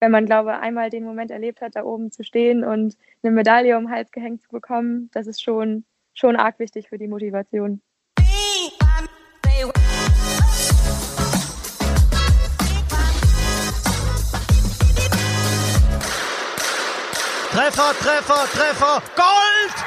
wenn man, glaube ich, einmal den Moment erlebt hat, da oben zu stehen und eine Medaille um den Hals gehängt zu bekommen, das ist schon, schon arg wichtig für die Motivation. Treffer, Treffer, Treffer, Gold!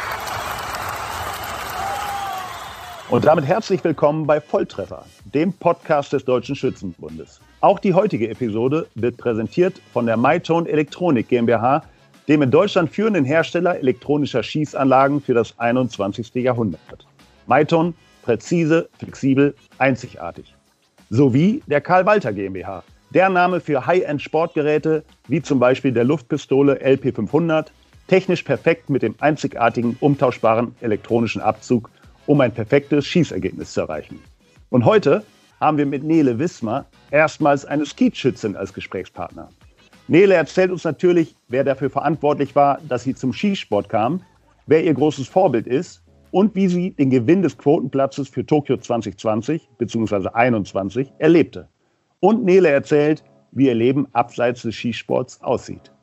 Und damit herzlich willkommen bei Volltreffer, dem Podcast des Deutschen Schützenbundes. Auch die heutige Episode wird präsentiert von der MyTone Elektronik GmbH, dem in Deutschland führenden Hersteller elektronischer Schießanlagen für das 21. Jahrhundert. MyTone, präzise, flexibel, einzigartig. Sowie der Karl Walter GmbH, der Name für High-End-Sportgeräte wie zum Beispiel der Luftpistole LP500, technisch perfekt mit dem einzigartigen umtauschbaren elektronischen Abzug um ein perfektes Schießergebnis zu erreichen. Und heute haben wir mit Nele Wismar erstmals eine Skeetschützin als Gesprächspartner. Nele erzählt uns natürlich, wer dafür verantwortlich war, dass sie zum Skisport kam, wer ihr großes Vorbild ist und wie sie den Gewinn des Quotenplatzes für Tokio 2020 bzw. 2021 erlebte. Und Nele erzählt, wie ihr Leben abseits des Skisports aussieht.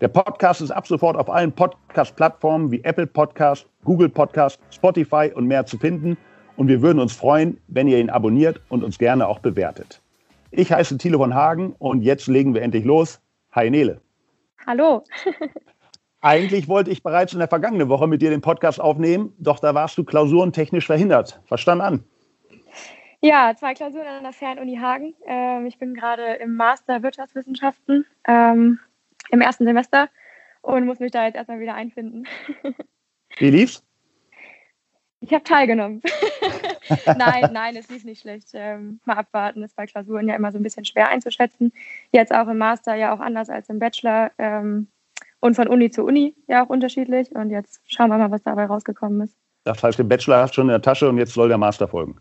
Der Podcast ist ab sofort auf allen Podcast-Plattformen wie Apple Podcast, Google Podcast, Spotify und mehr zu finden. Und wir würden uns freuen, wenn ihr ihn abonniert und uns gerne auch bewertet. Ich heiße Thilo von Hagen und jetzt legen wir endlich los. Hi Nele. Hallo. Eigentlich wollte ich bereits in der vergangenen Woche mit dir den Podcast aufnehmen, doch da warst du klausurentechnisch verhindert. Verstand an. Ja, zwei Klausuren an der Fernuni Hagen. Ähm, ich bin gerade im Master Wirtschaftswissenschaften. Ähm, im ersten Semester und muss mich da jetzt erstmal wieder einfinden. Wie lief's? Ich habe teilgenommen. nein, nein, es lief nicht schlecht. Ähm, mal abwarten, ist bei Klausuren ja immer so ein bisschen schwer einzuschätzen. Jetzt auch im Master ja auch anders als im Bachelor ähm, und von Uni zu Uni ja auch unterschiedlich. Und jetzt schauen wir mal, was dabei rausgekommen ist. Das heißt, den Bachelor hast du schon in der Tasche und jetzt soll der Master folgen.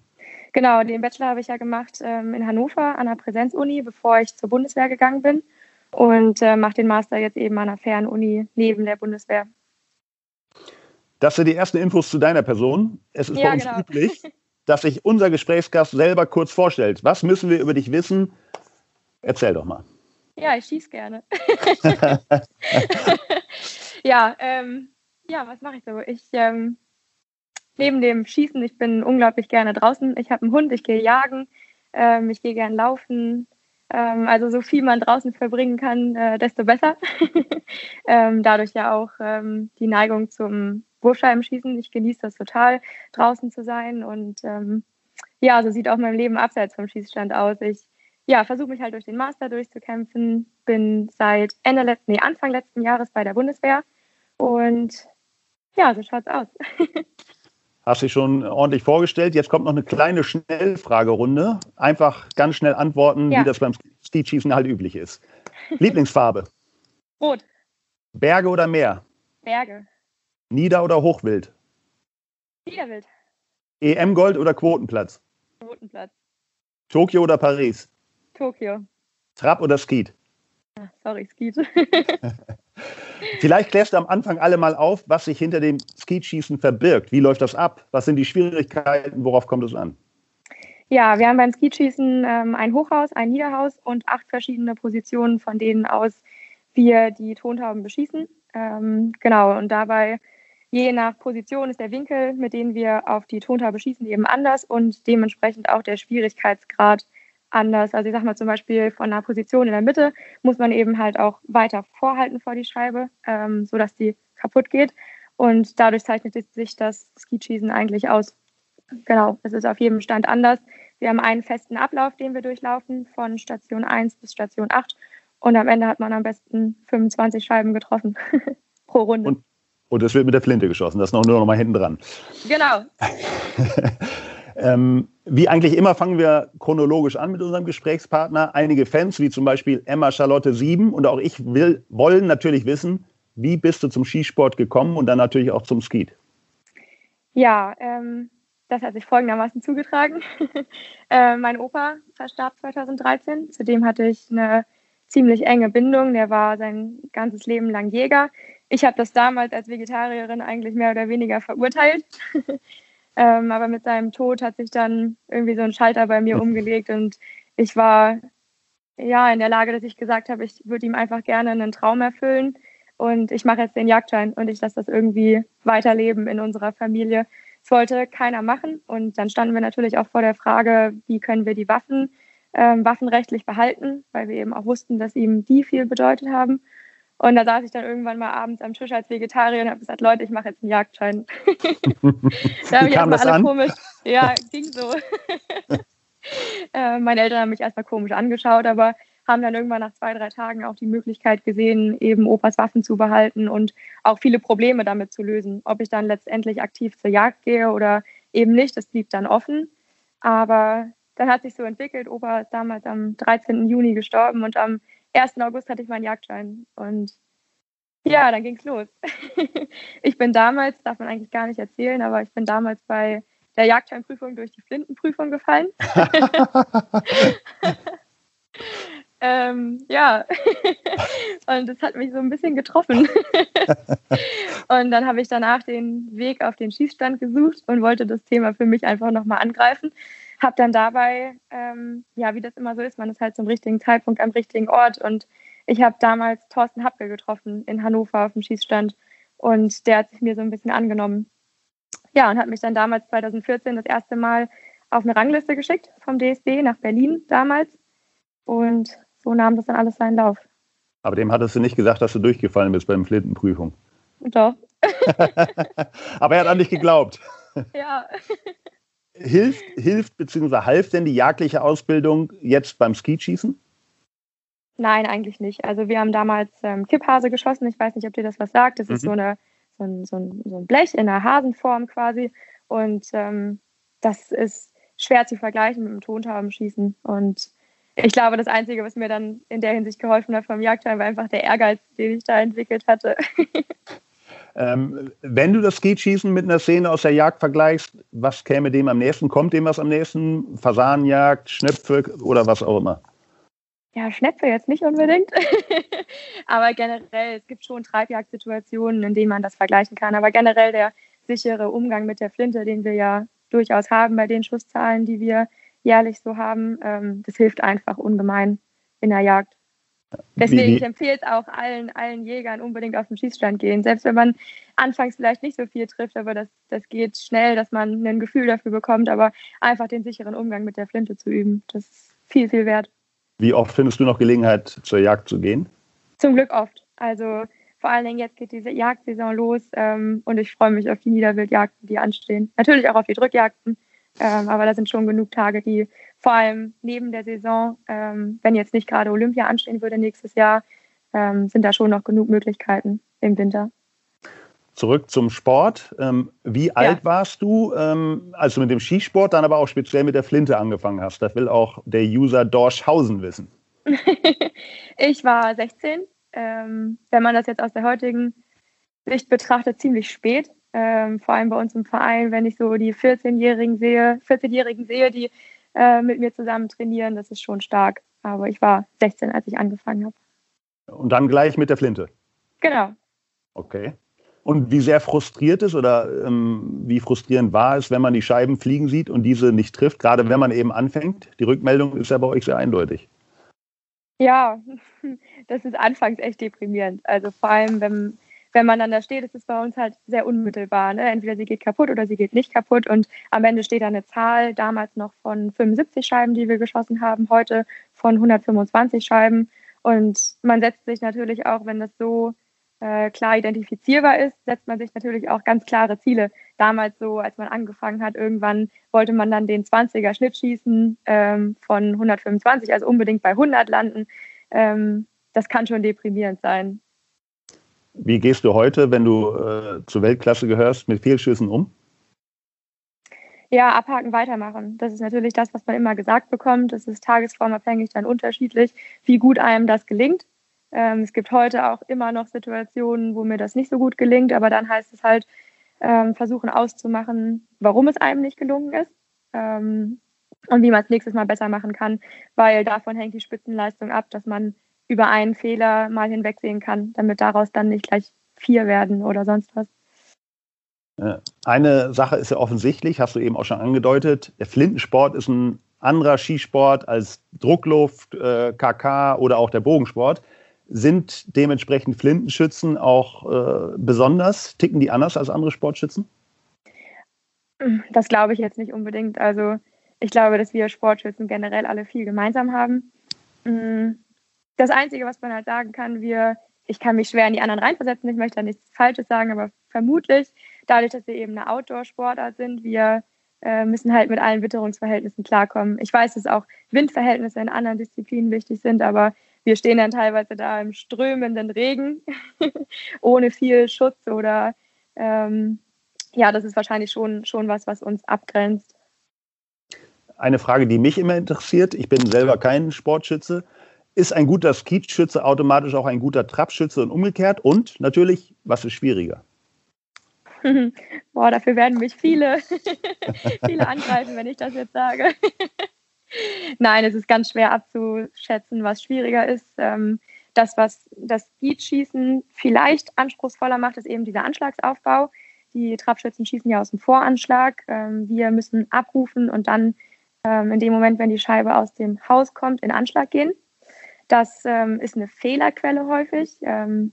Genau, den Bachelor habe ich ja gemacht ähm, in Hannover an der Präsenzuni, bevor ich zur Bundeswehr gegangen bin und äh, mache den Master jetzt eben an einer Fernuni neben der Bundeswehr. Das sind die ersten Infos zu deiner Person. Es ist ja, bei uns genau. üblich, dass sich unser Gesprächsgast selber kurz vorstellt. Was müssen wir über dich wissen? Erzähl doch mal. Ja, ich schieße gerne. ja, ähm, ja, was mache ich so? Ich ähm, neben dem Schießen, ich bin unglaublich gerne draußen. Ich habe einen Hund, ich gehe jagen, ähm, ich gehe gerne laufen, ähm, also so viel man draußen verbringen kann, äh, desto besser. ähm, dadurch ja auch ähm, die Neigung zum Wurfscheibenschießen. Ich genieße das total, draußen zu sein. Und ähm, ja, so sieht auch mein Leben abseits vom Schießstand aus. Ich ja, versuche mich halt durch den Master durchzukämpfen. Bin seit Ende letzten, nee, Anfang letzten Jahres bei der Bundeswehr. Und ja, so schaut's aus. Hast dich schon ordentlich vorgestellt. Jetzt kommt noch eine kleine Schnellfragerunde. Einfach ganz schnell antworten, ja. wie das beim Skischießen halt üblich ist. Lieblingsfarbe? Rot. Berge oder Meer? Berge. Nieder- oder Hochwild? Niederwild. EM-Gold oder Quotenplatz? Quotenplatz. Tokio oder Paris? Tokio. Trap oder Skeet? Ah, sorry, Skeet. Vielleicht klärst du am Anfang alle mal auf, was sich hinter dem Skeetschießen verbirgt. Wie läuft das ab? Was sind die Schwierigkeiten? Worauf kommt es an? Ja, wir haben beim Skeetschießen ähm, ein Hochhaus, ein Niederhaus und acht verschiedene Positionen, von denen aus wir die Tontauben beschießen. Ähm, genau, und dabei, je nach Position, ist der Winkel, mit dem wir auf die Tontaube schießen, eben anders und dementsprechend auch der Schwierigkeitsgrad anders. Also ich sag mal zum Beispiel von einer Position in der Mitte muss man eben halt auch weiter vorhalten vor die Scheibe, ähm, sodass die kaputt geht. Und dadurch zeichnet sich das Ski-Schießen eigentlich aus. Genau, es ist auf jedem Stand anders. Wir haben einen festen Ablauf, den wir durchlaufen, von Station 1 bis Station 8. Und am Ende hat man am besten 25 Scheiben getroffen pro Runde. Und, und es wird mit der Flinte geschossen, das ist noch nur noch mal hinten dran. Genau. Ähm, wie eigentlich immer fangen wir chronologisch an mit unserem Gesprächspartner. Einige Fans, wie zum Beispiel Emma Charlotte Sieben und auch ich will, wollen natürlich wissen, wie bist du zum Skisport gekommen und dann natürlich auch zum Ski? Ja, ähm, das hat sich folgendermaßen zugetragen. äh, mein Opa verstarb 2013. Zudem hatte ich eine ziemlich enge Bindung. Der war sein ganzes Leben lang Jäger. Ich habe das damals als Vegetarierin eigentlich mehr oder weniger verurteilt. Ähm, aber mit seinem Tod hat sich dann irgendwie so ein Schalter bei mir umgelegt und ich war ja, in der Lage, dass ich gesagt habe, ich würde ihm einfach gerne einen Traum erfüllen und ich mache jetzt den Jagdschein und ich lasse das irgendwie weiterleben in unserer Familie. Das wollte keiner machen und dann standen wir natürlich auch vor der Frage, wie können wir die Waffen ähm, waffenrechtlich behalten, weil wir eben auch wussten, dass ihm die viel bedeutet haben. Und da saß ich dann irgendwann mal abends am Tisch als Vegetarier und habe gesagt, Leute, ich mache jetzt einen Jagdschein. da habe ich erstmal alle an? komisch. Ja, ging so. äh, meine Eltern haben mich erstmal komisch angeschaut, aber haben dann irgendwann nach zwei, drei Tagen auch die Möglichkeit gesehen, eben Opas Waffen zu behalten und auch viele Probleme damit zu lösen. Ob ich dann letztendlich aktiv zur Jagd gehe oder eben nicht, das blieb dann offen. Aber dann hat sich so entwickelt. Opa ist damals am 13. Juni gestorben und am 1. August hatte ich meinen Jagdschein. Und ja, dann ging es los. ich bin damals, darf man eigentlich gar nicht erzählen, aber ich bin damals bei der Jagdscheinprüfung durch die Flintenprüfung gefallen. ähm, ja, und das hat mich so ein bisschen getroffen. und dann habe ich danach den Weg auf den Schießstand gesucht und wollte das Thema für mich einfach nochmal angreifen. Habe dann dabei, ähm, ja, wie das immer so ist, man ist halt zum richtigen Zeitpunkt am richtigen Ort. Und ich habe damals Thorsten Hapke getroffen in Hannover auf dem Schießstand. Und der hat sich mir so ein bisschen angenommen. Ja, und hat mich dann damals 2014 das erste Mal auf eine Rangliste geschickt vom DSB nach Berlin damals. Und so nahm das dann alles seinen Lauf. Aber dem hattest du nicht gesagt, dass du durchgefallen bist beim Flintenprüfung. Doch. Aber er hat an dich geglaubt. Ja. Hilft, hilft bzw. half denn die jagdliche Ausbildung jetzt beim Skischießen? Nein, eigentlich nicht. Also wir haben damals ähm, Kipphase geschossen. Ich weiß nicht, ob dir das was sagt. Das mhm. ist so, eine, so, ein, so, ein, so, ein, Blech in einer Hasenform quasi. Und ähm, das ist schwer zu vergleichen mit dem Tontaubenschießen. Und ich glaube, das Einzige, was mir dann in der Hinsicht geholfen hat vom Jagdschein, war einfach der Ehrgeiz, den ich da entwickelt hatte. Ähm, wenn du das Skischießen mit einer Szene aus der Jagd vergleichst, was käme dem am nächsten? Kommt dem was am nächsten? Fasanenjagd, Schnepfe oder was auch immer? Ja, Schnepfe jetzt nicht unbedingt. Aber generell, es gibt schon Treibjagdsituationen, in denen man das vergleichen kann. Aber generell der sichere Umgang mit der Flinte, den wir ja durchaus haben bei den Schusszahlen, die wir jährlich so haben, ähm, das hilft einfach ungemein in der Jagd. Deswegen, ich empfehle es auch allen, allen Jägern unbedingt auf den Schießstand gehen. Selbst wenn man anfangs vielleicht nicht so viel trifft, aber das, das geht schnell, dass man ein Gefühl dafür bekommt, aber einfach den sicheren Umgang mit der Flinte zu üben, das ist viel, viel wert. Wie oft findest du noch Gelegenheit, zur Jagd zu gehen? Zum Glück oft. Also vor allen Dingen jetzt geht diese Jagdsaison los ähm, und ich freue mich auf die Niederwildjagden, die anstehen. Natürlich auch auf die Drückjagden, ähm, aber da sind schon genug Tage, die vor allem neben der Saison, ähm, wenn jetzt nicht gerade Olympia anstehen würde nächstes Jahr, ähm, sind da schon noch genug Möglichkeiten im Winter. Zurück zum Sport. Ähm, wie ja. alt warst du, ähm, als du mit dem Skisport, dann aber auch speziell mit der Flinte angefangen hast? Das will auch der User Dorschhausen wissen. ich war 16. Ähm, wenn man das jetzt aus der heutigen Sicht betrachtet, ziemlich spät. Ähm, vor allem bei uns im Verein, wenn ich so die 14-Jährigen sehe, 14-Jährigen sehe, die äh, mit mir zusammen trainieren, das ist schon stark. Aber ich war 16, als ich angefangen habe. Und dann gleich mit der Flinte? Genau. Okay. Und wie sehr frustriert ist oder ähm, wie frustrierend war es, wenn man die Scheiben fliegen sieht und diese nicht trifft, gerade wenn man eben anfängt? Die Rückmeldung ist ja bei euch sehr eindeutig. Ja, das ist anfangs echt deprimierend. Also vor allem, wenn, wenn man dann da steht, ist es bei uns halt sehr unmittelbar. Ne? Entweder sie geht kaputt oder sie geht nicht kaputt. Und am Ende steht da eine Zahl, damals noch von 75 Scheiben, die wir geschossen haben, heute von 125 Scheiben. Und man setzt sich natürlich auch, wenn das so äh, klar identifizierbar ist, setzt man sich natürlich auch ganz klare Ziele. Damals so, als man angefangen hat, irgendwann wollte man dann den 20er Schnitt schießen ähm, von 125, also unbedingt bei 100 landen. Ähm, das kann schon deprimierend sein. Wie gehst du heute, wenn du äh, zur Weltklasse gehörst, mit Fehlschüssen um? Ja, abhaken, weitermachen. Das ist natürlich das, was man immer gesagt bekommt. Das ist tagesformabhängig dann unterschiedlich, wie gut einem das gelingt. Ähm, es gibt heute auch immer noch Situationen, wo mir das nicht so gut gelingt, aber dann heißt es halt, ähm, versuchen auszumachen, warum es einem nicht gelungen ist ähm, und wie man es nächstes Mal besser machen kann, weil davon hängt die Spitzenleistung ab, dass man über einen Fehler mal hinwegsehen kann, damit daraus dann nicht gleich vier werden oder sonst was. Eine Sache ist ja offensichtlich, hast du eben auch schon angedeutet, der Flintensport ist ein anderer Skisport als Druckluft, äh, KK oder auch der Bogensport. Sind dementsprechend Flintenschützen auch äh, besonders? Ticken die anders als andere Sportschützen? Das glaube ich jetzt nicht unbedingt. Also ich glaube, dass wir Sportschützen generell alle viel gemeinsam haben. Das Einzige, was man halt sagen kann, wir, ich kann mich schwer in die anderen reinversetzen, ich möchte da nichts Falsches sagen, aber vermutlich, dadurch, dass wir eben eine Outdoor-Sportart sind, wir äh, müssen halt mit allen Witterungsverhältnissen klarkommen. Ich weiß, dass auch Windverhältnisse in anderen Disziplinen wichtig sind, aber wir stehen dann teilweise da im strömenden Regen, ohne viel Schutz oder ähm, ja, das ist wahrscheinlich schon, schon was, was uns abgrenzt. Eine Frage, die mich immer interessiert, ich bin selber kein Sportschütze, ist ein guter Skeetschütze automatisch auch ein guter Trapschütze und umgekehrt? Und natürlich, was ist schwieriger? Boah, dafür werden mich viele, viele angreifen, wenn ich das jetzt sage. Nein, es ist ganz schwer abzuschätzen, was schwieriger ist. Ähm, das, was das Skeetschießen vielleicht anspruchsvoller macht, ist eben dieser Anschlagsaufbau. Die Trapschützen schießen ja aus dem Voranschlag. Ähm, wir müssen abrufen und dann ähm, in dem Moment, wenn die Scheibe aus dem Haus kommt, in Anschlag gehen. Das ähm, ist eine Fehlerquelle häufig. Ähm,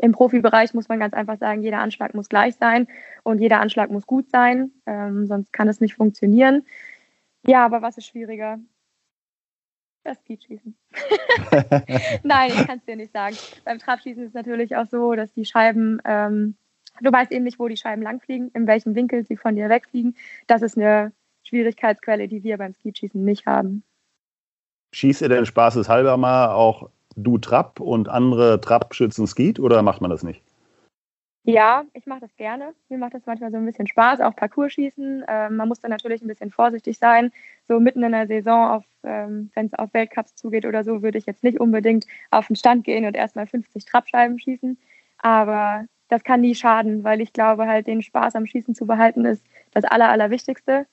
Im Profibereich muss man ganz einfach sagen, jeder Anschlag muss gleich sein und jeder Anschlag muss gut sein, ähm, sonst kann es nicht funktionieren. Ja, aber was ist schwieriger? Das Speedschießen. Nein, ich kann es dir nicht sagen. Beim Trabschießen ist es natürlich auch so, dass die Scheiben, ähm, du weißt eben nicht, wo die Scheiben langfliegen, in welchem Winkel sie von dir wegfliegen. Das ist eine Schwierigkeitsquelle, die wir beim Speedschießen nicht haben. Schießt ihr denn spaßeshalber mal auch du Trapp und andere Trappschützen Skeet oder macht man das nicht? Ja, ich mache das gerne. Mir macht das manchmal so ein bisschen Spaß, auch Parcourschießen. Ähm, man muss dann natürlich ein bisschen vorsichtig sein. So mitten in der Saison, ähm, wenn es auf Weltcups zugeht oder so, würde ich jetzt nicht unbedingt auf den Stand gehen und erstmal 50 Trappscheiben schießen. Aber das kann nie schaden, weil ich glaube, halt den Spaß am Schießen zu behalten ist das Aller, Allerwichtigste.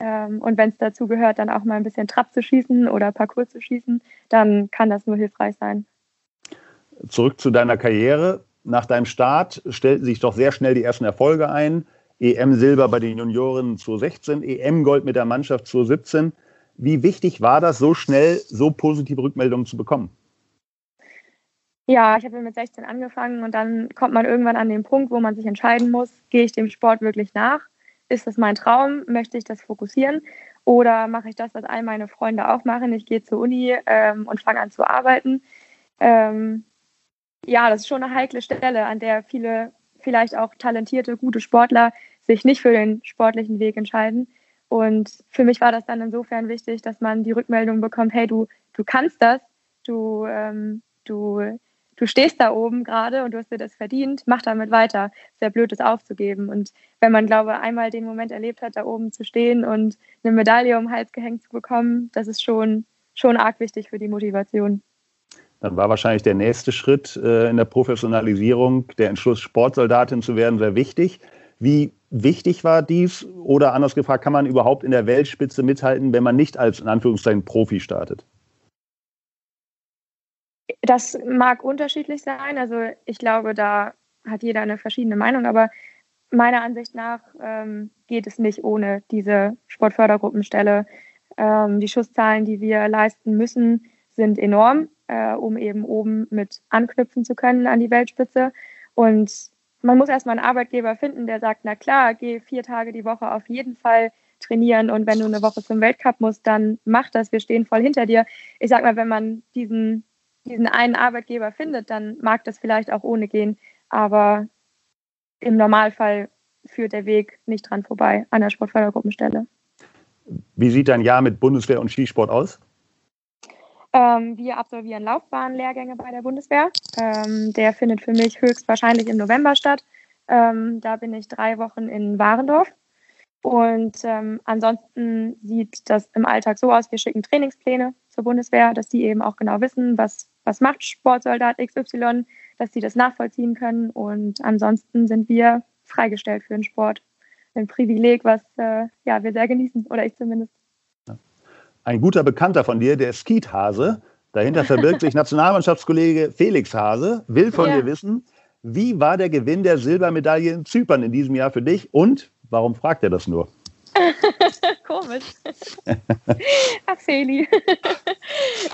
Ähm, und wenn es dazu gehört, dann auch mal ein bisschen Trab zu schießen oder Parcours zu schießen, dann kann das nur hilfreich sein. Zurück zu deiner Karriere. Nach deinem Start stellten sich doch sehr schnell die ersten Erfolge ein. EM-Silber bei den Junioren 2016, EM-Gold mit der Mannschaft 2017. Wie wichtig war das, so schnell so positive Rückmeldungen zu bekommen? Ja, ich habe mit 16 angefangen und dann kommt man irgendwann an den Punkt, wo man sich entscheiden muss, gehe ich dem Sport wirklich nach ist das mein Traum? Möchte ich das fokussieren? Oder mache ich das, was all meine Freunde auch machen? Ich gehe zur Uni ähm, und fange an zu arbeiten. Ähm, ja, das ist schon eine heikle Stelle, an der viele vielleicht auch talentierte, gute Sportler sich nicht für den sportlichen Weg entscheiden. Und für mich war das dann insofern wichtig, dass man die Rückmeldung bekommt, hey, du, du kannst das, du, ähm, du du stehst da oben gerade und du hast dir das verdient, mach damit weiter. Sehr blöd, das aufzugeben. Und wenn man, glaube ich, einmal den Moment erlebt hat, da oben zu stehen und eine Medaille um den Hals gehängt zu bekommen, das ist schon, schon arg wichtig für die Motivation. Dann war wahrscheinlich der nächste Schritt äh, in der Professionalisierung, der Entschluss, Sportsoldatin zu werden, sehr wichtig. Wie wichtig war dies? Oder anders gefragt, kann man überhaupt in der Weltspitze mithalten, wenn man nicht als in Anführungszeichen Profi startet? Das mag unterschiedlich sein. Also ich glaube, da hat jeder eine verschiedene Meinung, aber meiner Ansicht nach ähm, geht es nicht ohne diese Sportfördergruppenstelle. Ähm, die Schusszahlen, die wir leisten müssen, sind enorm, äh, um eben oben mit anknüpfen zu können an die Weltspitze. Und man muss erstmal einen Arbeitgeber finden, der sagt, na klar, geh vier Tage die Woche auf jeden Fall trainieren und wenn du eine Woche zum Weltcup musst, dann mach das, wir stehen voll hinter dir. Ich sag mal, wenn man diesen diesen einen Arbeitgeber findet, dann mag das vielleicht auch ohne gehen. Aber im Normalfall führt der Weg nicht dran vorbei an der Sportfördergruppenstelle. Wie sieht dein Jahr mit Bundeswehr und Skisport aus? Ähm, wir absolvieren Laufbahnlehrgänge bei der Bundeswehr. Ähm, der findet für mich höchstwahrscheinlich im November statt. Ähm, da bin ich drei Wochen in Warendorf. Und ähm, ansonsten sieht das im Alltag so aus, wir schicken Trainingspläne zur Bundeswehr, dass die eben auch genau wissen, was, was macht Sportsoldat XY, dass sie das nachvollziehen können. Und ansonsten sind wir freigestellt für den Sport. Ein Privileg, was äh, ja, wir sehr genießen, oder ich zumindest. Ein guter Bekannter von dir, der Skeet Hase, dahinter verbirgt sich Nationalmannschaftskollege Felix Hase, will von ja. dir wissen, wie war der Gewinn der Silbermedaille in Zypern in diesem Jahr für dich und warum fragt er das nur? Komisch. Ach, Feli.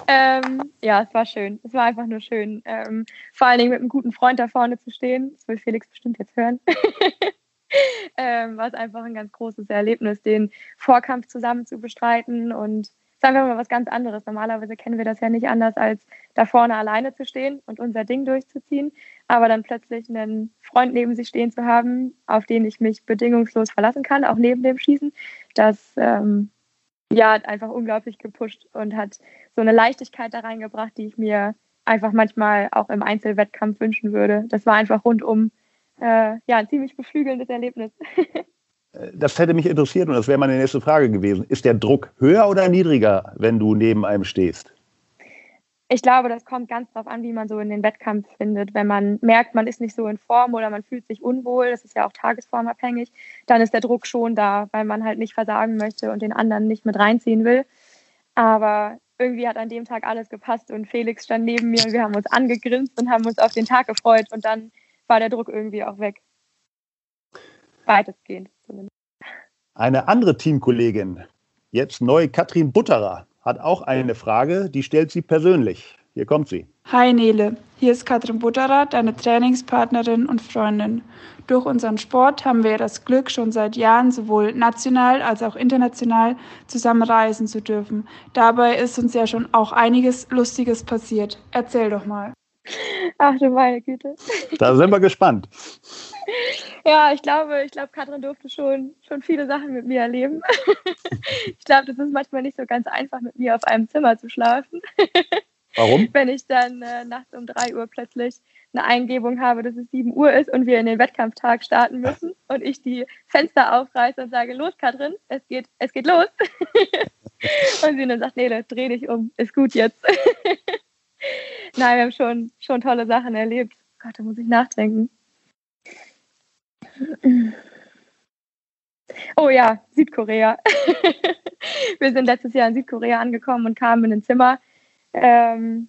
Ähm, ja, es war schön. Es war einfach nur schön. Ähm, vor allen Dingen mit einem guten Freund da vorne zu stehen. Das will Felix bestimmt jetzt hören. ähm, war es einfach ein ganz großes Erlebnis, den Vorkampf zusammen zu bestreiten und sagen wir mal was ganz anderes. Normalerweise kennen wir das ja nicht anders, als da vorne alleine zu stehen und unser Ding durchzuziehen, aber dann plötzlich einen Freund neben sich stehen zu haben, auf den ich mich bedingungslos verlassen kann, auch neben dem Schießen, das ähm, ja hat einfach unglaublich gepusht und hat so eine Leichtigkeit da reingebracht, die ich mir einfach manchmal auch im Einzelwettkampf wünschen würde. Das war einfach rundum äh, ja ein ziemlich beflügelndes Erlebnis. Das hätte mich interessiert und das wäre meine nächste Frage gewesen. Ist der Druck höher oder niedriger, wenn du neben einem stehst? Ich glaube, das kommt ganz darauf an, wie man so in den Wettkampf findet. Wenn man merkt, man ist nicht so in Form oder man fühlt sich unwohl, das ist ja auch tagesformabhängig, dann ist der Druck schon da, weil man halt nicht versagen möchte und den anderen nicht mit reinziehen will. Aber irgendwie hat an dem Tag alles gepasst und Felix stand neben mir und wir haben uns angegrinst und haben uns auf den Tag gefreut und dann war der Druck irgendwie auch weg. Weitestgehend zumindest. Eine andere Teamkollegin, jetzt neu Katrin Butterer, hat auch eine Frage, die stellt sie persönlich. Hier kommt sie. Hi Nele, hier ist Katrin Butterer, deine Trainingspartnerin und Freundin. Durch unseren Sport haben wir das Glück, schon seit Jahren sowohl national als auch international zusammen reisen zu dürfen. Dabei ist uns ja schon auch einiges Lustiges passiert. Erzähl doch mal. Ach du meine Güte. Da sind wir gespannt. Ja, ich glaube, ich glaube, Katrin durfte schon, schon viele Sachen mit mir erleben. Ich glaube, das ist manchmal nicht so ganz einfach, mit mir auf einem Zimmer zu schlafen. Warum? Wenn ich dann äh, nachts um drei Uhr plötzlich eine Eingebung habe, dass es sieben Uhr ist und wir in den Wettkampftag starten müssen und ich die Fenster aufreiße und sage, los Katrin, es geht, es geht los. und sie dann sagt, nee, dreh dich um, ist gut jetzt. Nein, wir haben schon, schon tolle Sachen erlebt. Gott, da muss ich nachdenken. Oh ja, Südkorea. wir sind letztes Jahr in Südkorea angekommen und kamen in ein Zimmer ähm,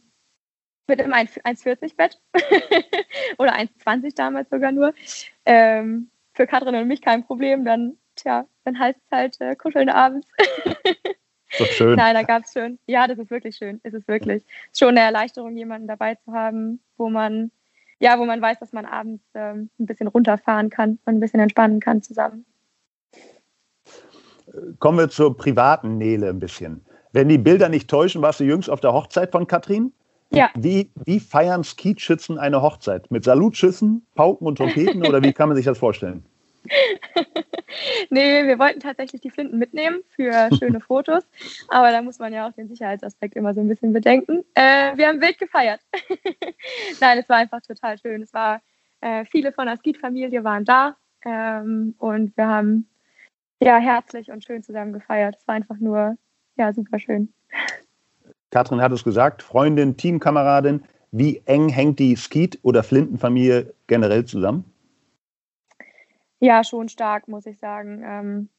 mit einem 1,40-Bett oder 1,20 damals sogar nur. Ähm, für Katrin und mich kein Problem. Dann, tja, dann heißt es halt äh, kuscheln abends. Doch schön. Nein, da gab es schon. Ja, das ist wirklich schön. Es ist wirklich schon eine Erleichterung, jemanden dabei zu haben, wo man, ja, wo man weiß, dass man abends ähm, ein bisschen runterfahren kann und ein bisschen entspannen kann zusammen. Kommen wir zur privaten Nele ein bisschen. Wenn die Bilder nicht täuschen, warst du jüngst auf der Hochzeit von Katrin? Ja. Wie, wie feiern Skeetschützen eine Hochzeit? Mit Salutschüssen, Pauken und Trompeten oder wie kann man sich das vorstellen? nee, wir wollten tatsächlich die Flinten mitnehmen für schöne Fotos, aber da muss man ja auch den Sicherheitsaspekt immer so ein bisschen bedenken. Äh, wir haben wild gefeiert. Nein, es war einfach total schön. Es war äh, viele von der Skeet-Familie waren da ähm, und wir haben ja herzlich und schön zusammen gefeiert. Es war einfach nur ja super schön. Katrin hat es gesagt, Freundin, Teamkameradin. Wie eng hängt die Skeet- oder Flintenfamilie generell zusammen? Ja, schon stark, muss ich sagen. Ähm,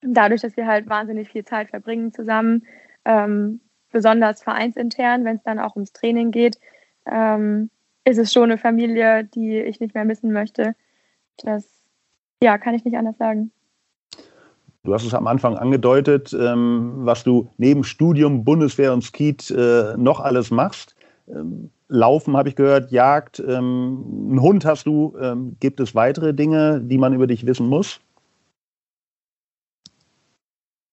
dadurch, dass wir halt wahnsinnig viel Zeit verbringen zusammen, ähm, besonders vereinsintern, wenn es dann auch ums Training geht, ähm, ist es schon eine Familie, die ich nicht mehr missen möchte. Das ja, kann ich nicht anders sagen. Du hast es am Anfang angedeutet, ähm, was du neben Studium, Bundeswehr und Skeet äh, noch alles machst. Laufen habe ich gehört, Jagd, ähm, einen Hund hast du. Ähm, gibt es weitere Dinge, die man über dich wissen muss?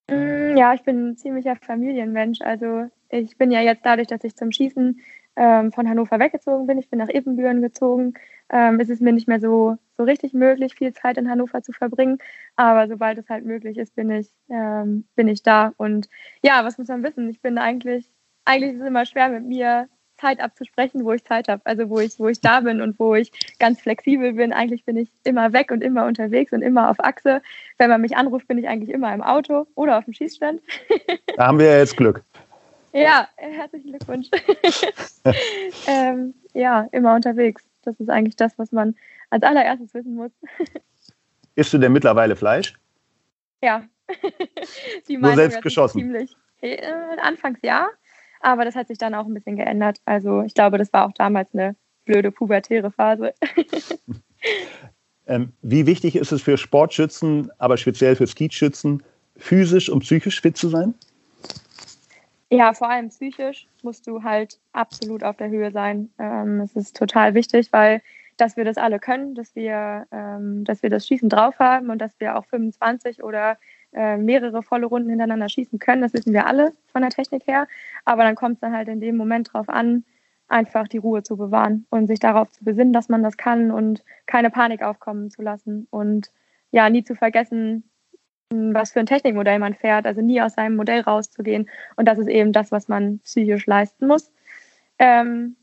Mm, ja, ich bin ein ziemlicher Familienmensch. Also ich bin ja jetzt dadurch, dass ich zum Schießen ähm, von Hannover weggezogen bin, ich bin nach Ebenbüren gezogen, ähm, ist es mir nicht mehr so, so richtig möglich, viel Zeit in Hannover zu verbringen. Aber sobald es halt möglich ist, bin ich, ähm, bin ich da. Und ja, was muss man wissen? Ich bin eigentlich, eigentlich ist es immer schwer mit mir Zeit abzusprechen, wo ich Zeit habe, also wo ich, wo ich da bin und wo ich ganz flexibel bin. Eigentlich bin ich immer weg und immer unterwegs und immer auf Achse. Wenn man mich anruft, bin ich eigentlich immer im Auto oder auf dem Schießstand. Da haben wir ja jetzt Glück. Ja, herzlichen Glückwunsch. ähm, ja, immer unterwegs. Das ist eigentlich das, was man als allererstes wissen muss. Isst du denn mittlerweile Fleisch? Ja. Die Nur selbst geschossen? Ziemlich. Äh, anfangs ja, aber das hat sich dann auch ein bisschen geändert. Also ich glaube, das war auch damals eine blöde pubertäre Phase. ähm, wie wichtig ist es für Sportschützen, aber speziell für Skeetschützen, physisch und psychisch fit zu sein? Ja, vor allem psychisch musst du halt absolut auf der Höhe sein. Ähm, es ist total wichtig, weil dass wir das alle können, dass wir, ähm, dass wir das Schießen drauf haben und dass wir auch 25 oder äh, mehrere volle Runden hintereinander schießen können. Das wissen wir alle von der Technik her. Aber dann kommt es dann halt in dem Moment drauf an, einfach die Ruhe zu bewahren und sich darauf zu besinnen, dass man das kann und keine Panik aufkommen zu lassen und ja, nie zu vergessen, was für ein Technikmodell man fährt, also nie aus seinem Modell rauszugehen. Und das ist eben das, was man psychisch leisten muss. Ähm,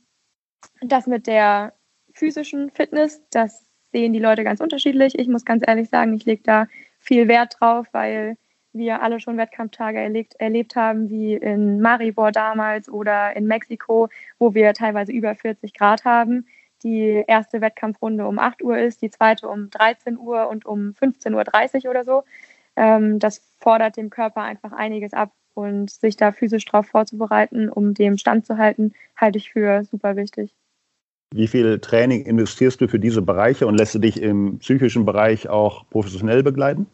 das mit der physischen Fitness, das sehen die Leute ganz unterschiedlich. Ich muss ganz ehrlich sagen, ich lege da viel Wert drauf, weil wir alle schon Wettkampftage erlebt, erlebt haben, wie in Maribor damals oder in Mexiko, wo wir teilweise über 40 Grad haben. Die erste Wettkampfrunde um 8 Uhr ist, die zweite um 13 Uhr und um 15.30 Uhr oder so. Ähm, das fordert dem Körper einfach einiges ab und sich da physisch darauf vorzubereiten, um dem Stand zu halten, halte ich für super wichtig. Wie viel Training investierst du für diese Bereiche und lässt du dich im psychischen Bereich auch professionell begleiten?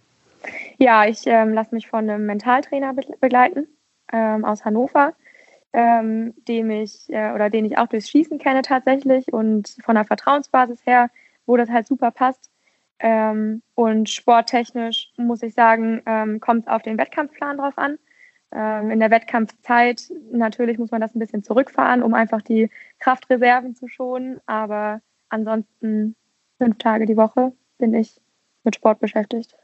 Ja, ich ähm, lasse mich von einem Mentaltrainer be begleiten ähm, aus Hannover, ähm, dem ich äh, oder den ich auch durchs Schießen kenne tatsächlich und von der Vertrauensbasis her, wo das halt super passt. Ähm, und sporttechnisch muss ich sagen, ähm, kommt es auf den Wettkampfplan drauf an. Ähm, in der Wettkampfzeit natürlich muss man das ein bisschen zurückfahren, um einfach die Kraftreserven zu schonen. Aber ansonsten fünf Tage die Woche bin ich mit Sport beschäftigt.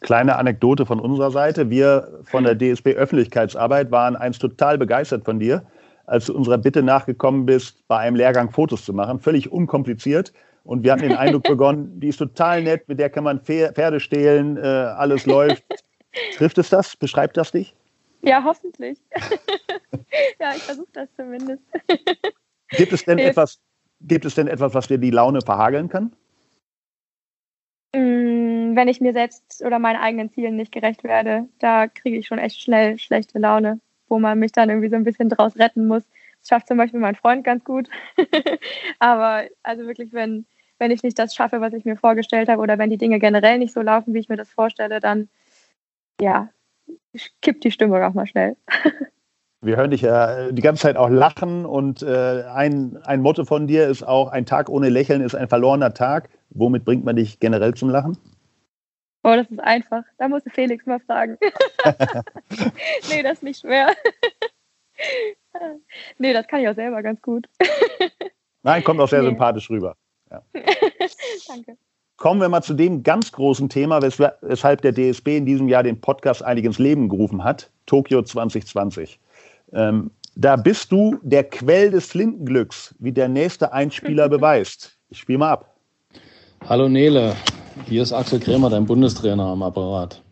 Kleine Anekdote von unserer Seite. Wir von der DSB Öffentlichkeitsarbeit waren eins total begeistert von dir, als du unserer Bitte nachgekommen bist, bei einem Lehrgang Fotos zu machen. Völlig unkompliziert. Und wir hatten den Eindruck begonnen, die ist total nett, mit der kann man Pferde stehlen, äh, alles läuft. Trifft es das? Beschreibt das dich? Ja, hoffentlich. ja, ich versuche das zumindest. gibt, es denn etwas, gibt es denn etwas, was dir die Laune verhageln kann? Mm, wenn ich mir selbst oder meinen eigenen Zielen nicht gerecht werde, da kriege ich schon echt schnell schlechte Laune, wo man mich dann irgendwie so ein bisschen draus retten muss. Das schafft zum Beispiel mein Freund ganz gut. Aber also wirklich, wenn, wenn ich nicht das schaffe, was ich mir vorgestellt habe, oder wenn die Dinge generell nicht so laufen, wie ich mir das vorstelle, dann ja, kippt die Stimmung auch mal schnell. Wir hören dich ja die ganze Zeit auch lachen und äh, ein, ein Motto von dir ist auch, ein Tag ohne Lächeln ist ein verlorener Tag. Womit bringt man dich generell zum Lachen? Oh, das ist einfach. Da musste Felix mal fragen. nee, das ist nicht schwer. nee, das kann ich auch selber ganz gut. Nein, kommt auch sehr nee. sympathisch rüber. Ja. Danke. Kommen wir mal zu dem ganz großen Thema, weshalb der DSB in diesem Jahr den Podcast eilig ins Leben gerufen hat, Tokio 2020. Ähm, da bist du der Quell des Flintenglücks, wie der nächste Einspieler beweist. Ich spiele mal ab. Hallo Nele, hier ist Axel Krämer, dein Bundestrainer am Apparat.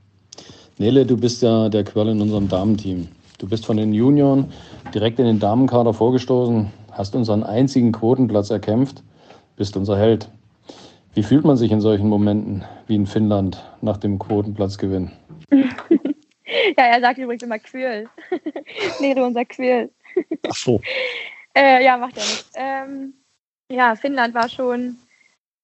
Nele, du bist ja der Quell in unserem Damenteam. Du bist von den Junioren direkt in den Damenkader vorgestoßen, hast unseren einzigen Quotenplatz erkämpft, bist unser Held. Wie fühlt man sich in solchen Momenten wie in Finnland nach dem Quotenplatzgewinn? ja, er sagt übrigens immer Quirl. Nero, unser Quirl. Ach so. äh, ja, macht er nicht. Ähm, ja, Finnland war schon,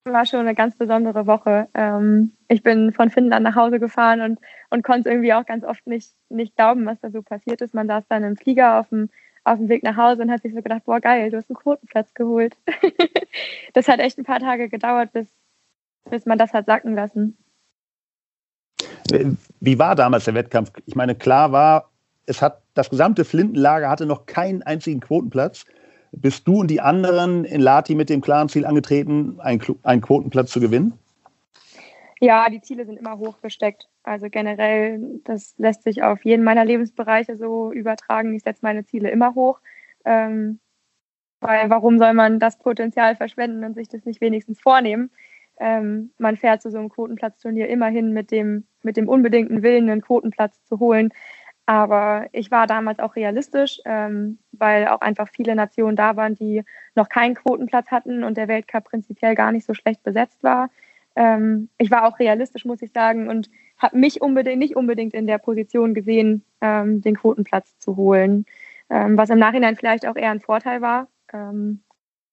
war schon eine ganz besondere Woche. Ähm, ich bin von Finnland nach Hause gefahren und, und konnte irgendwie auch ganz oft nicht, nicht glauben, was da so passiert ist. Man saß dann im Flieger auf dem, auf dem Weg nach Hause und hat sich so gedacht, boah, geil, du hast einen Quotenplatz geholt. das hat echt ein paar Tage gedauert, bis, bis man das hat sacken lassen. Wie war damals der Wettkampf? Ich meine, klar war, es hat das gesamte Flintenlager hatte noch keinen einzigen Quotenplatz. Bist du und die anderen in Lati mit dem klaren Ziel angetreten, einen, einen Quotenplatz zu gewinnen? Ja, die Ziele sind immer hoch gesteckt. Also generell, das lässt sich auf jeden meiner Lebensbereiche so übertragen. Ich setze meine Ziele immer hoch. Ähm, weil warum soll man das Potenzial verschwenden und sich das nicht wenigstens vornehmen? Ähm, man fährt zu so einem Quotenplatzturnier immerhin mit dem, mit dem unbedingten Willen, einen Quotenplatz zu holen. Aber ich war damals auch realistisch, ähm, weil auch einfach viele Nationen da waren, die noch keinen Quotenplatz hatten und der Weltcup prinzipiell gar nicht so schlecht besetzt war. Ähm, ich war auch realistisch, muss ich sagen, und habe mich unbedingt, nicht unbedingt in der Position gesehen, ähm, den Quotenplatz zu holen. Ähm, was im Nachhinein vielleicht auch eher ein Vorteil war, ähm,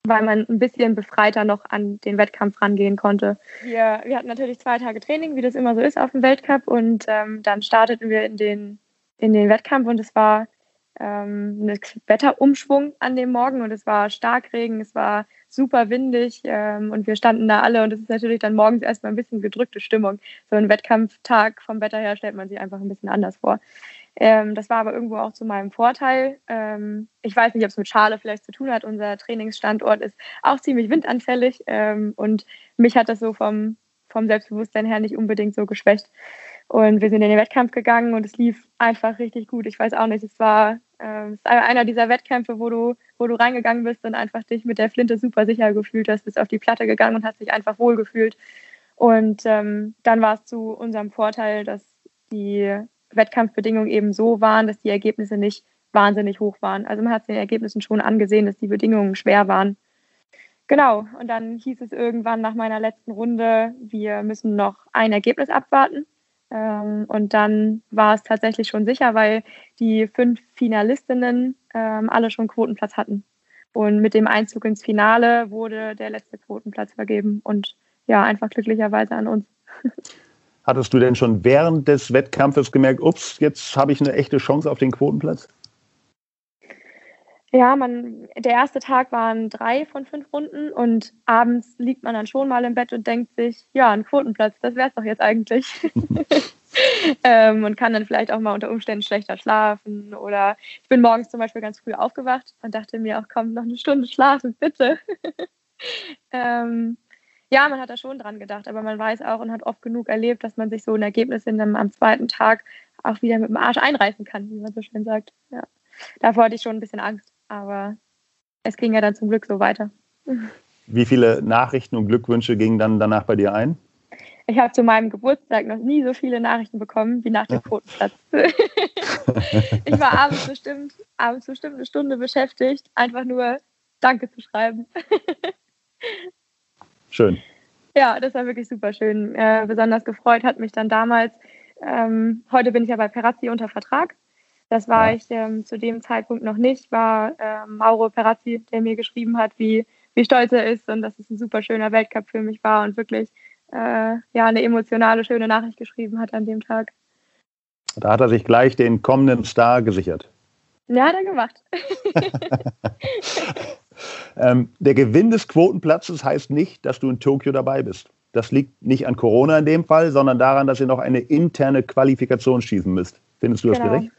weil man ein bisschen befreiter noch an den Wettkampf rangehen konnte. Wir, wir hatten natürlich zwei Tage Training, wie das immer so ist auf dem Weltcup und ähm, dann starteten wir in den, in den Wettkampf und es war ähm, ein Wetterumschwung an dem Morgen und es war Starkregen, es war super windig ähm, und wir standen da alle und es ist natürlich dann morgens erstmal ein bisschen gedrückte Stimmung. So ein Wettkampftag vom Wetter her stellt man sich einfach ein bisschen anders vor. Ähm, das war aber irgendwo auch zu meinem Vorteil. Ähm, ich weiß nicht, ob es mit Schale vielleicht zu tun hat. Unser Trainingsstandort ist auch ziemlich windanfällig ähm, und mich hat das so vom, vom Selbstbewusstsein her nicht unbedingt so geschwächt. Und wir sind in den Wettkampf gegangen und es lief einfach richtig gut. Ich weiß auch nicht, es war äh, einer dieser Wettkämpfe, wo du, wo du reingegangen bist und einfach dich mit der Flinte super sicher gefühlt hast, bist auf die Platte gegangen und hast dich einfach wohl gefühlt. Und ähm, dann war es zu unserem Vorteil, dass die Wettkampfbedingungen eben so waren, dass die Ergebnisse nicht wahnsinnig hoch waren. Also man hat den Ergebnissen schon angesehen, dass die Bedingungen schwer waren. Genau, und dann hieß es irgendwann nach meiner letzten Runde, wir müssen noch ein Ergebnis abwarten. Ähm, und dann war es tatsächlich schon sicher, weil die fünf Finalistinnen ähm, alle schon Quotenplatz hatten. Und mit dem Einzug ins Finale wurde der letzte Quotenplatz vergeben und ja, einfach glücklicherweise an uns. Hattest du denn schon während des Wettkampfes gemerkt, ups, jetzt habe ich eine echte Chance auf den Quotenplatz? Ja, man, der erste Tag waren drei von fünf Runden und abends liegt man dann schon mal im Bett und denkt sich, ja, ein Quotenplatz, das wäre es doch jetzt eigentlich. ähm, und kann dann vielleicht auch mal unter Umständen schlechter schlafen. Oder ich bin morgens zum Beispiel ganz früh aufgewacht und dachte mir auch, komm, noch eine Stunde schlafen, bitte. ähm, ja, man hat da schon dran gedacht, aber man weiß auch und hat oft genug erlebt, dass man sich so ein Ergebnis in einem, am zweiten Tag auch wieder mit dem Arsch einreißen kann, wie man so schön sagt. Ja. Davor hatte ich schon ein bisschen Angst aber es ging ja dann zum Glück so weiter. Wie viele Nachrichten und Glückwünsche gingen dann danach bei dir ein? Ich habe zu meinem Geburtstag noch nie so viele Nachrichten bekommen wie nach dem Quotenplatz. ich war abends bestimmt, abends bestimmt eine Stunde beschäftigt, einfach nur Danke zu schreiben. Schön. Ja, das war wirklich super schön. Äh, besonders gefreut hat mich dann damals. Ähm, heute bin ich ja bei Perazzi unter Vertrag das war ja. ich ähm, zu dem Zeitpunkt noch nicht, war ähm, Mauro Perazzi, der mir geschrieben hat, wie, wie stolz er ist und dass es ein super schöner Weltcup für mich war und wirklich äh, ja, eine emotionale, schöne Nachricht geschrieben hat an dem Tag. Da hat er sich gleich den kommenden Star gesichert. Ja, hat er gemacht. ähm, der Gewinn des Quotenplatzes heißt nicht, dass du in Tokio dabei bist. Das liegt nicht an Corona in dem Fall, sondern daran, dass ihr noch eine interne Qualifikation schießen müsst. Findest du das genau. gerecht?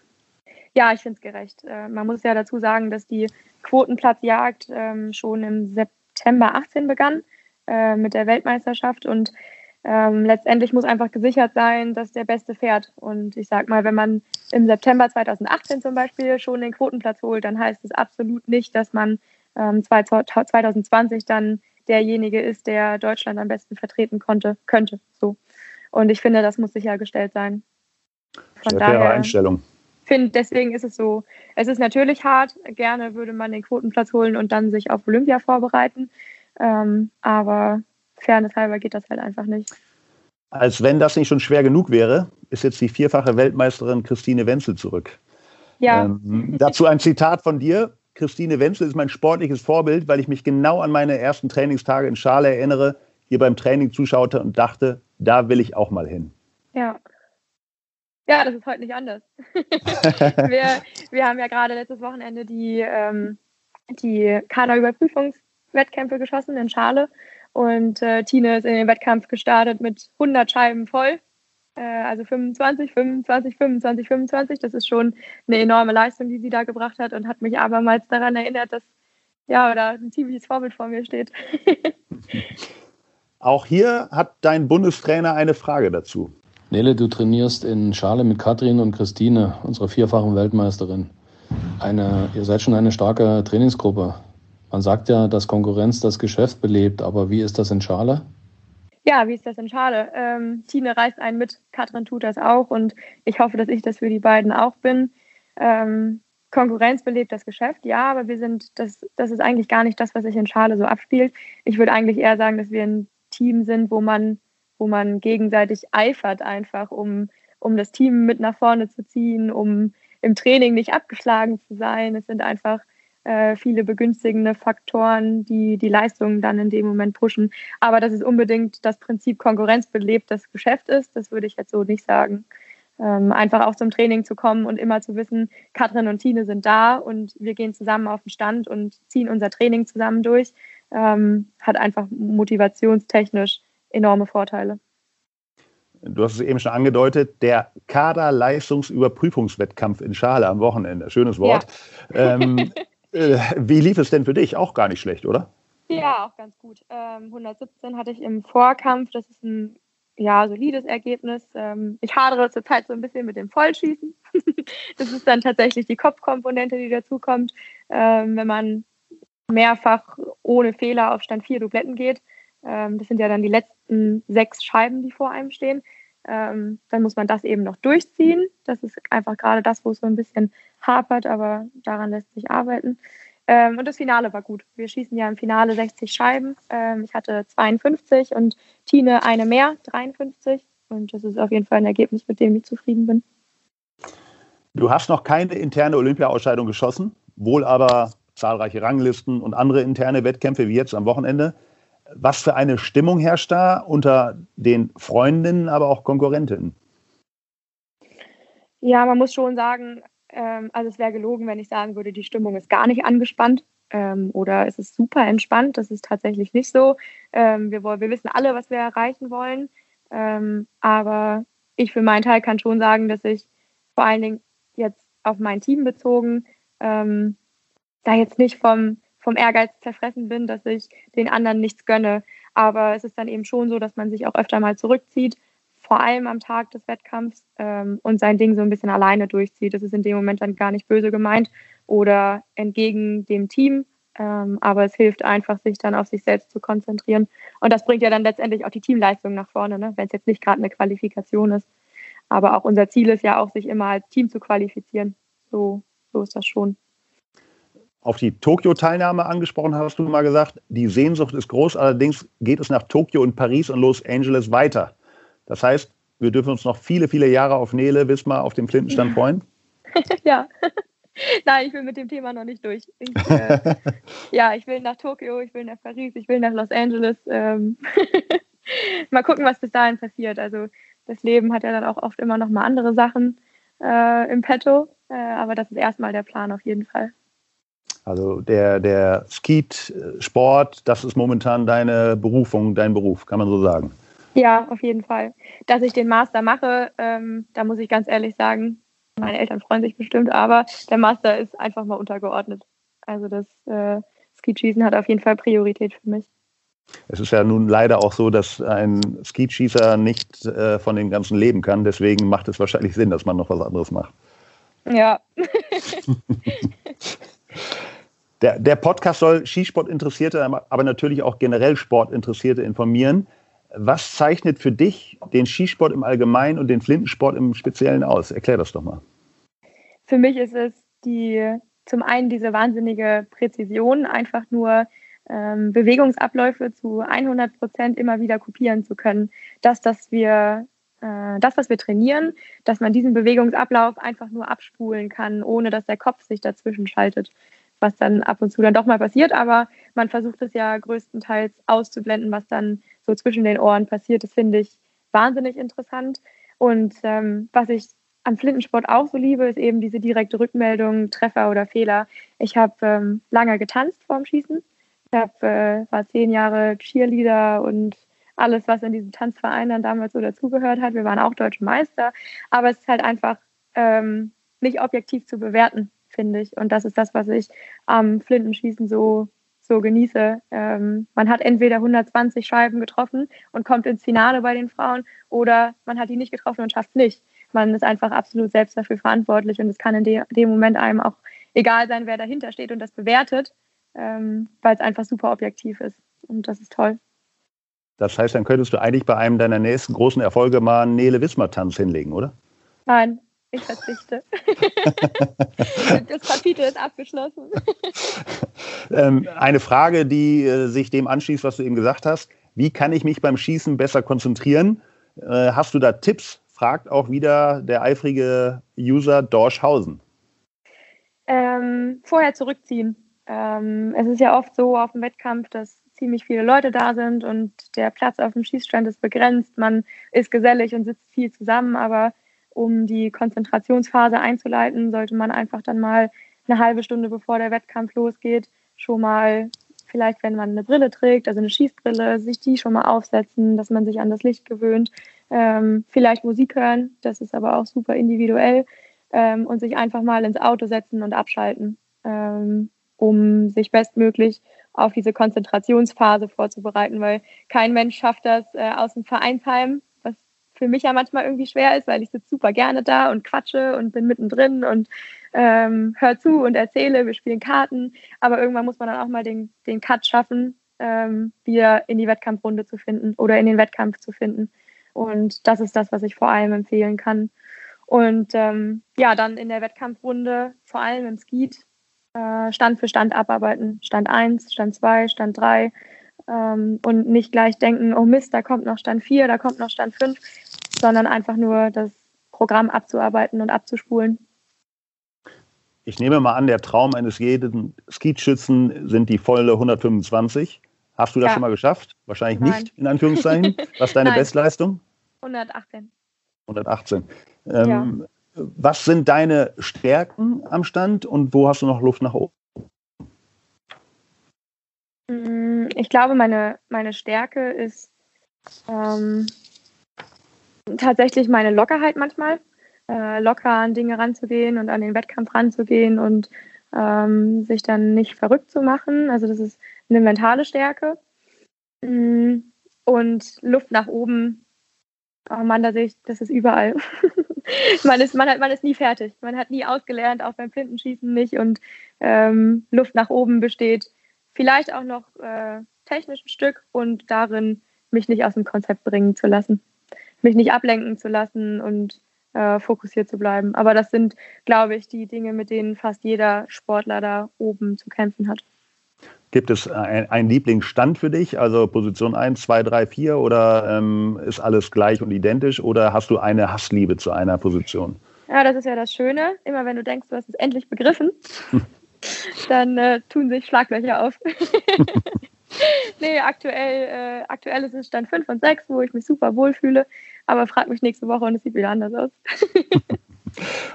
Ja, ich finde es gerecht. Äh, man muss ja dazu sagen, dass die Quotenplatzjagd ähm, schon im September 18 begann äh, mit der Weltmeisterschaft und ähm, letztendlich muss einfach gesichert sein, dass der Beste fährt. Und ich sage mal, wenn man im September 2018 zum Beispiel schon den Quotenplatz holt, dann heißt es absolut nicht, dass man ähm, 2020 dann derjenige ist, der Deutschland am besten vertreten konnte, könnte. So. Und ich finde, das muss sichergestellt sein. Von Sehr daher, Einstellung finde, deswegen ist es so, es ist natürlich hart. Gerne würde man den Quotenplatz holen und dann sich auf Olympia vorbereiten. Ähm, aber Fairness halber geht das halt einfach nicht. Als wenn das nicht schon schwer genug wäre, ist jetzt die vierfache Weltmeisterin Christine Wenzel zurück. Ja. Ähm, dazu ein Zitat von dir. Christine Wenzel ist mein sportliches Vorbild, weil ich mich genau an meine ersten Trainingstage in Schale erinnere, hier beim Training zuschaute und dachte, da will ich auch mal hin. Ja, ja, das ist heute nicht anders. wir, wir haben ja gerade letztes Wochenende die, ähm, die Kaderüberprüfungswettkämpfe geschossen in Schale. Und äh, Tine ist in den Wettkampf gestartet mit 100 Scheiben voll. Äh, also 25, 25, 25, 25. Das ist schon eine enorme Leistung, die sie da gebracht hat und hat mich abermals daran erinnert, dass ja, oder ein ziemliches Vorbild vor mir steht. Auch hier hat dein Bundestrainer eine Frage dazu. Nele, du trainierst in Schale mit Katrin und Christine, unserer vierfachen Weltmeisterin. Eine, ihr seid schon eine starke Trainingsgruppe. Man sagt ja, dass Konkurrenz das Geschäft belebt, aber wie ist das in Schale? Ja, wie ist das in Schale? Ähm, Tine reißt einen mit, Katrin tut das auch und ich hoffe, dass ich das für die beiden auch bin. Ähm, Konkurrenz belebt das Geschäft, ja, aber wir sind, das, das ist eigentlich gar nicht das, was sich in Schale so abspielt. Ich würde eigentlich eher sagen, dass wir ein Team sind, wo man wo man gegenseitig eifert einfach, um, um das Team mit nach vorne zu ziehen, um im Training nicht abgeschlagen zu sein. Es sind einfach äh, viele begünstigende Faktoren, die die Leistungen dann in dem Moment pushen. Aber dass es unbedingt das Prinzip Konkurrenz belebt, das Geschäft ist, das würde ich jetzt so nicht sagen. Ähm, einfach auch zum Training zu kommen und immer zu wissen, Katrin und Tine sind da und wir gehen zusammen auf den Stand und ziehen unser Training zusammen durch, ähm, hat einfach motivationstechnisch enorme Vorteile. Du hast es eben schon angedeutet, der Kaderleistungsüberprüfungswettkampf in Schale am Wochenende. Schönes Wort. Ja. Ähm, äh, wie lief es denn für dich? Auch gar nicht schlecht, oder? Ja, auch ganz gut. Ähm, 117 hatte ich im Vorkampf. Das ist ein ja, solides Ergebnis. Ähm, ich hadere zurzeit so ein bisschen mit dem Vollschießen. das ist dann tatsächlich die Kopfkomponente, die dazukommt. Ähm, wenn man mehrfach ohne Fehler auf Stand 4 Dubletten geht, ähm, das sind ja dann die letzten sechs Scheiben, die vor einem stehen, ähm, dann muss man das eben noch durchziehen. Das ist einfach gerade das, wo es so ein bisschen hapert, aber daran lässt sich arbeiten. Ähm, und das Finale war gut. Wir schießen ja im Finale 60 Scheiben. Ähm, ich hatte 52 und Tine eine mehr, 53. Und das ist auf jeden Fall ein Ergebnis, mit dem ich zufrieden bin. Du hast noch keine interne Olympia-Ausscheidung geschossen, wohl aber zahlreiche Ranglisten und andere interne Wettkämpfe wie jetzt am Wochenende. Was für eine Stimmung herrscht da unter den Freundinnen, aber auch Konkurrentinnen? Ja, man muss schon sagen, ähm, also es wäre gelogen, wenn ich sagen würde, die Stimmung ist gar nicht angespannt ähm, oder es ist super entspannt. Das ist tatsächlich nicht so. Ähm, wir, wir wissen alle, was wir erreichen wollen. Ähm, aber ich für meinen Teil kann schon sagen, dass ich vor allen Dingen jetzt auf mein Team bezogen ähm, da jetzt nicht vom, vom Ehrgeiz zerfressen bin, dass ich den anderen nichts gönne. Aber es ist dann eben schon so, dass man sich auch öfter mal zurückzieht vor allem am Tag des Wettkampfs ähm, und sein Ding so ein bisschen alleine durchzieht. Das ist in dem Moment dann gar nicht böse gemeint oder entgegen dem Team, ähm, aber es hilft einfach, sich dann auf sich selbst zu konzentrieren. Und das bringt ja dann letztendlich auch die Teamleistung nach vorne, ne? wenn es jetzt nicht gerade eine Qualifikation ist. Aber auch unser Ziel ist ja auch, sich immer als Team zu qualifizieren. So, so ist das schon. Auf die Tokio-Teilnahme angesprochen hast du mal gesagt, die Sehnsucht ist groß, allerdings geht es nach Tokio und Paris und Los Angeles weiter. Das heißt, wir dürfen uns noch viele, viele Jahre auf Nele Wismar auf dem Flintenstand freuen. ja. Nein, ich will mit dem Thema noch nicht durch. Ich, äh, ja, ich will nach Tokio, ich will nach Paris, ich will nach Los Angeles. Ähm mal gucken, was bis dahin passiert. Also das Leben hat ja dann auch oft immer noch mal andere Sachen äh, im Petto. Äh, aber das ist erstmal der Plan auf jeden Fall. Also der, der Skeet-Sport, das ist momentan deine Berufung, dein Beruf, kann man so sagen. Ja, auf jeden Fall. Dass ich den Master mache, ähm, da muss ich ganz ehrlich sagen, meine Eltern freuen sich bestimmt, aber der Master ist einfach mal untergeordnet. Also das äh, Skischießen hat auf jeden Fall Priorität für mich. Es ist ja nun leider auch so, dass ein Skischießer nicht äh, von dem Ganzen leben kann. Deswegen macht es wahrscheinlich Sinn, dass man noch was anderes macht. Ja. der, der Podcast soll Skisport-Interessierte, aber natürlich auch generell Sportinteressierte informieren. Was zeichnet für dich den Skisport im Allgemeinen und den Flintensport im Speziellen aus? Erklär das doch mal. Für mich ist es die zum einen diese wahnsinnige Präzision, einfach nur ähm, Bewegungsabläufe zu 100 Prozent immer wieder kopieren zu können. Das, dass wir äh, das, was wir trainieren, dass man diesen Bewegungsablauf einfach nur abspulen kann, ohne dass der Kopf sich dazwischen schaltet was dann ab und zu dann doch mal passiert, aber man versucht es ja größtenteils auszublenden, was dann so zwischen den Ohren passiert. Das finde ich wahnsinnig interessant. Und ähm, was ich am Flintensport auch so liebe, ist eben diese direkte Rückmeldung, Treffer oder Fehler. Ich habe ähm, lange getanzt vorm Schießen. Ich hab, äh, war zehn Jahre Cheerleader und alles, was in diesem Tanzverein dann damals so dazugehört hat. Wir waren auch deutsche Meister, aber es ist halt einfach ähm, nicht objektiv zu bewerten finde ich. Und das ist das, was ich am Flintenschießen so, so genieße. Ähm, man hat entweder 120 Scheiben getroffen und kommt ins Finale bei den Frauen oder man hat die nicht getroffen und schafft es nicht. Man ist einfach absolut selbst dafür verantwortlich und es kann in de dem Moment einem auch egal sein, wer dahinter steht und das bewertet, ähm, weil es einfach super objektiv ist. Und das ist toll. Das heißt, dann könntest du eigentlich bei einem deiner nächsten großen Erfolge mal einen Nele Wismar-Tanz hinlegen, oder? Nein, ich verzichte. das Kapitel ist abgeschlossen. Ähm, eine Frage, die äh, sich dem anschließt, was du eben gesagt hast. Wie kann ich mich beim Schießen besser konzentrieren? Äh, hast du da Tipps? Fragt auch wieder der eifrige User Dorschhausen. Ähm, vorher zurückziehen. Ähm, es ist ja oft so auf dem Wettkampf, dass ziemlich viele Leute da sind und der Platz auf dem Schießstand ist begrenzt. Man ist gesellig und sitzt viel zusammen, aber um die Konzentrationsphase einzuleiten, sollte man einfach dann mal eine halbe Stunde bevor der Wettkampf losgeht, schon mal, vielleicht wenn man eine Brille trägt, also eine Schießbrille, sich die schon mal aufsetzen, dass man sich an das Licht gewöhnt, ähm, vielleicht Musik hören, das ist aber auch super individuell ähm, und sich einfach mal ins Auto setzen und abschalten, ähm, um sich bestmöglich auf diese Konzentrationsphase vorzubereiten, weil kein Mensch schafft das äh, aus dem Vereinsheim, für mich ja manchmal irgendwie schwer ist, weil ich sitze super gerne da und quatsche und bin mittendrin und ähm, höre zu und erzähle, wir spielen Karten, aber irgendwann muss man dann auch mal den, den Cut schaffen, ähm, wieder in die Wettkampfrunde zu finden oder in den Wettkampf zu finden. Und das ist das, was ich vor allem empfehlen kann. Und ähm, ja, dann in der Wettkampfrunde, vor allem im Skeet, äh, Stand für Stand abarbeiten. Stand 1, Stand 2, Stand 3 ähm, und nicht gleich denken, oh Mist, da kommt noch Stand 4, da kommt noch Stand 5, sondern einfach nur das Programm abzuarbeiten und abzuspulen. Ich nehme mal an, der Traum eines jeden Skeetschützen sind die volle 125. Hast du das ja. schon mal geschafft? Wahrscheinlich Nein. nicht, in Anführungszeichen. Was ist deine Bestleistung? 118. 118. Ähm, ja. Was sind deine Stärken am Stand und wo hast du noch Luft nach oben? Mm, ich glaube, meine, meine Stärke ist ähm, tatsächlich meine Lockerheit manchmal. Äh, locker an Dinge ranzugehen und an den Wettkampf ranzugehen und ähm, sich dann nicht verrückt zu machen. Also das ist eine mentale Stärke. Mm, und Luft nach oben, oh Mann, da sehe ich, das ist überall. man, ist, man, hat, man ist nie fertig. Man hat nie ausgelernt, auch beim Flintenschießen nicht. Und ähm, Luft nach oben besteht vielleicht auch noch äh, technisch ein Stück und darin, mich nicht aus dem Konzept bringen zu lassen. Mich nicht ablenken zu lassen und äh, fokussiert zu bleiben. Aber das sind, glaube ich, die Dinge, mit denen fast jeder Sportler da oben zu kämpfen hat. Gibt es einen Lieblingsstand für dich, also Position 1, 2, 3, 4 oder ähm, ist alles gleich und identisch oder hast du eine Hassliebe zu einer Position? Ja, das ist ja das Schöne. Immer wenn du denkst, du hast es endlich begriffen, dann äh, tun sich Schlaglöcher auf. nee, aktuell, äh, aktuell ist es Stand 5 und 6, wo ich mich super wohlfühle, aber frag mich nächste Woche und es sieht wieder anders aus.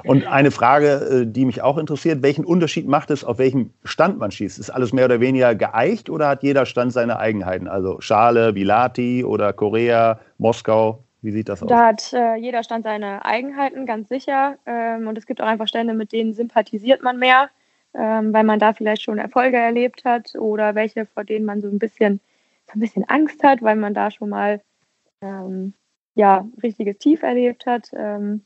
Und eine Frage, äh, die mich auch interessiert, welchen Unterschied macht es, auf welchem Stand man schießt? Ist alles mehr oder weniger geeicht oder hat jeder Stand seine Eigenheiten? Also Schale, Bilati oder Korea, Moskau? Wie sieht das aus? Da hat äh, jeder Stand seine Eigenheiten, ganz sicher. Ähm, und es gibt auch einfach Stände, mit denen sympathisiert man mehr, ähm, weil man da vielleicht schon Erfolge erlebt hat oder welche, vor denen man so ein bisschen, so ein bisschen Angst hat, weil man da schon mal ähm, ja, richtiges Tief erlebt hat. Ähm,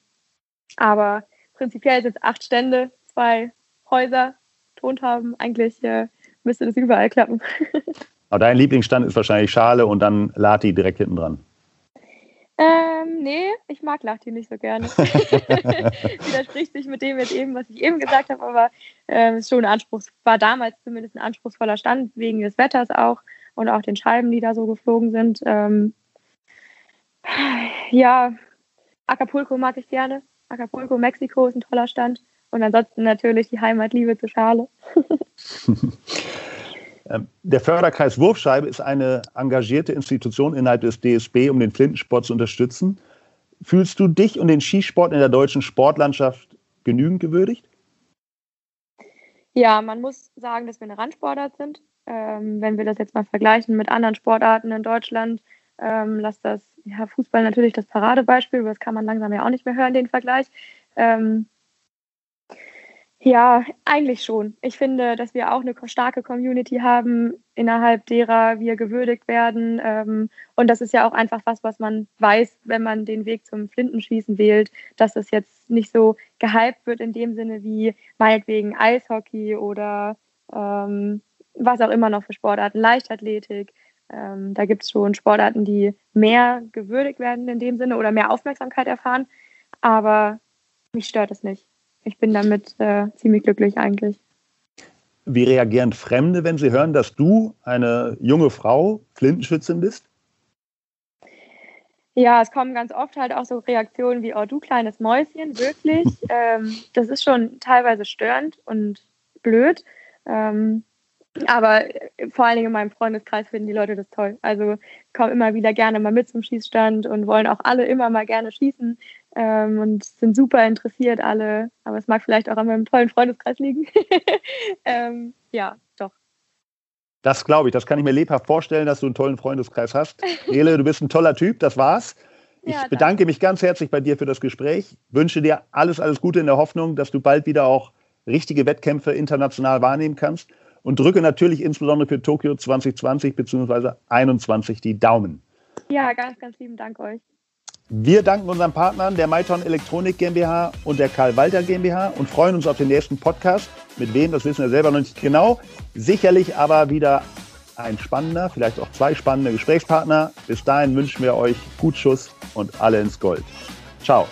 aber prinzipiell sind es acht Stände, zwei Häuser, Tontaben. Eigentlich äh, müsste das überall klappen. Aber dein Lieblingsstand ist wahrscheinlich Schale und dann Lati direkt hinten dran. Ähm, nee, ich mag Lati nicht so gerne. Widerspricht sich mit dem jetzt eben, was ich eben gesagt habe, aber äh, ist schon Anspruch, war damals zumindest ein anspruchsvoller Stand, wegen des Wetters auch und auch den Scheiben, die da so geflogen sind. Ähm, ja, Acapulco mag ich gerne. Acapulco, Mexiko ist ein toller Stand. Und ansonsten natürlich die Heimatliebe zur Schale. Ähm, der Förderkreis Wurfscheibe ist eine engagierte Institution innerhalb des DSB, um den Flintensport zu unterstützen. Fühlst du dich und den Skisport in der deutschen Sportlandschaft genügend gewürdigt? Ja, man muss sagen, dass wir eine Randsportart sind. Ähm, wenn wir das jetzt mal vergleichen mit anderen Sportarten in Deutschland, ähm, lass das ja, Fußball natürlich das Paradebeispiel, aber das kann man langsam ja auch nicht mehr hören, den Vergleich. Ähm, ja, eigentlich schon. Ich finde, dass wir auch eine starke Community haben, innerhalb derer wir gewürdigt werden. Ähm, und das ist ja auch einfach was, was man weiß, wenn man den Weg zum Flintenschießen wählt, dass es jetzt nicht so gehypt wird in dem Sinne wie meinetwegen Eishockey oder ähm, was auch immer noch für Sportarten, Leichtathletik. Ähm, da gibt es schon Sportarten, die mehr gewürdigt werden in dem Sinne oder mehr Aufmerksamkeit erfahren. Aber mich stört es nicht. Ich bin damit äh, ziemlich glücklich eigentlich. Wie reagieren Fremde, wenn sie hören, dass du eine junge Frau Flintenschützin bist? Ja, es kommen ganz oft halt auch so Reaktionen wie, oh du kleines Mäuschen, wirklich. ähm, das ist schon teilweise störend und blöd. Ähm, Aber vor allen Dingen in meinem Freundeskreis finden die Leute das toll. Also kommen immer wieder gerne mal mit zum Schießstand und wollen auch alle immer mal gerne schießen ähm, und sind super interessiert alle. Aber es mag vielleicht auch an meinem tollen Freundeskreis liegen. ähm, ja, doch. Das glaube ich. Das kann ich mir lebhaft vorstellen, dass du einen tollen Freundeskreis hast. Nele, du bist ein toller Typ. Das war's. Ich ja, bedanke mich ganz herzlich bei dir für das Gespräch. Wünsche dir alles, alles Gute in der Hoffnung, dass du bald wieder auch richtige Wettkämpfe international wahrnehmen kannst und drücke natürlich insbesondere für Tokio 2020 bzw. 2021 die Daumen. Ja, ganz, ganz lieben Dank euch. Wir danken unseren Partnern der Maiton Elektronik GmbH und der Karl Walter GmbH und freuen uns auf den nächsten Podcast. Mit wem, das wissen wir selber noch nicht genau. Sicherlich aber wieder ein spannender, vielleicht auch zwei spannende Gesprächspartner. Bis dahin wünschen wir euch gut Schuss und alle ins Gold. Ciao.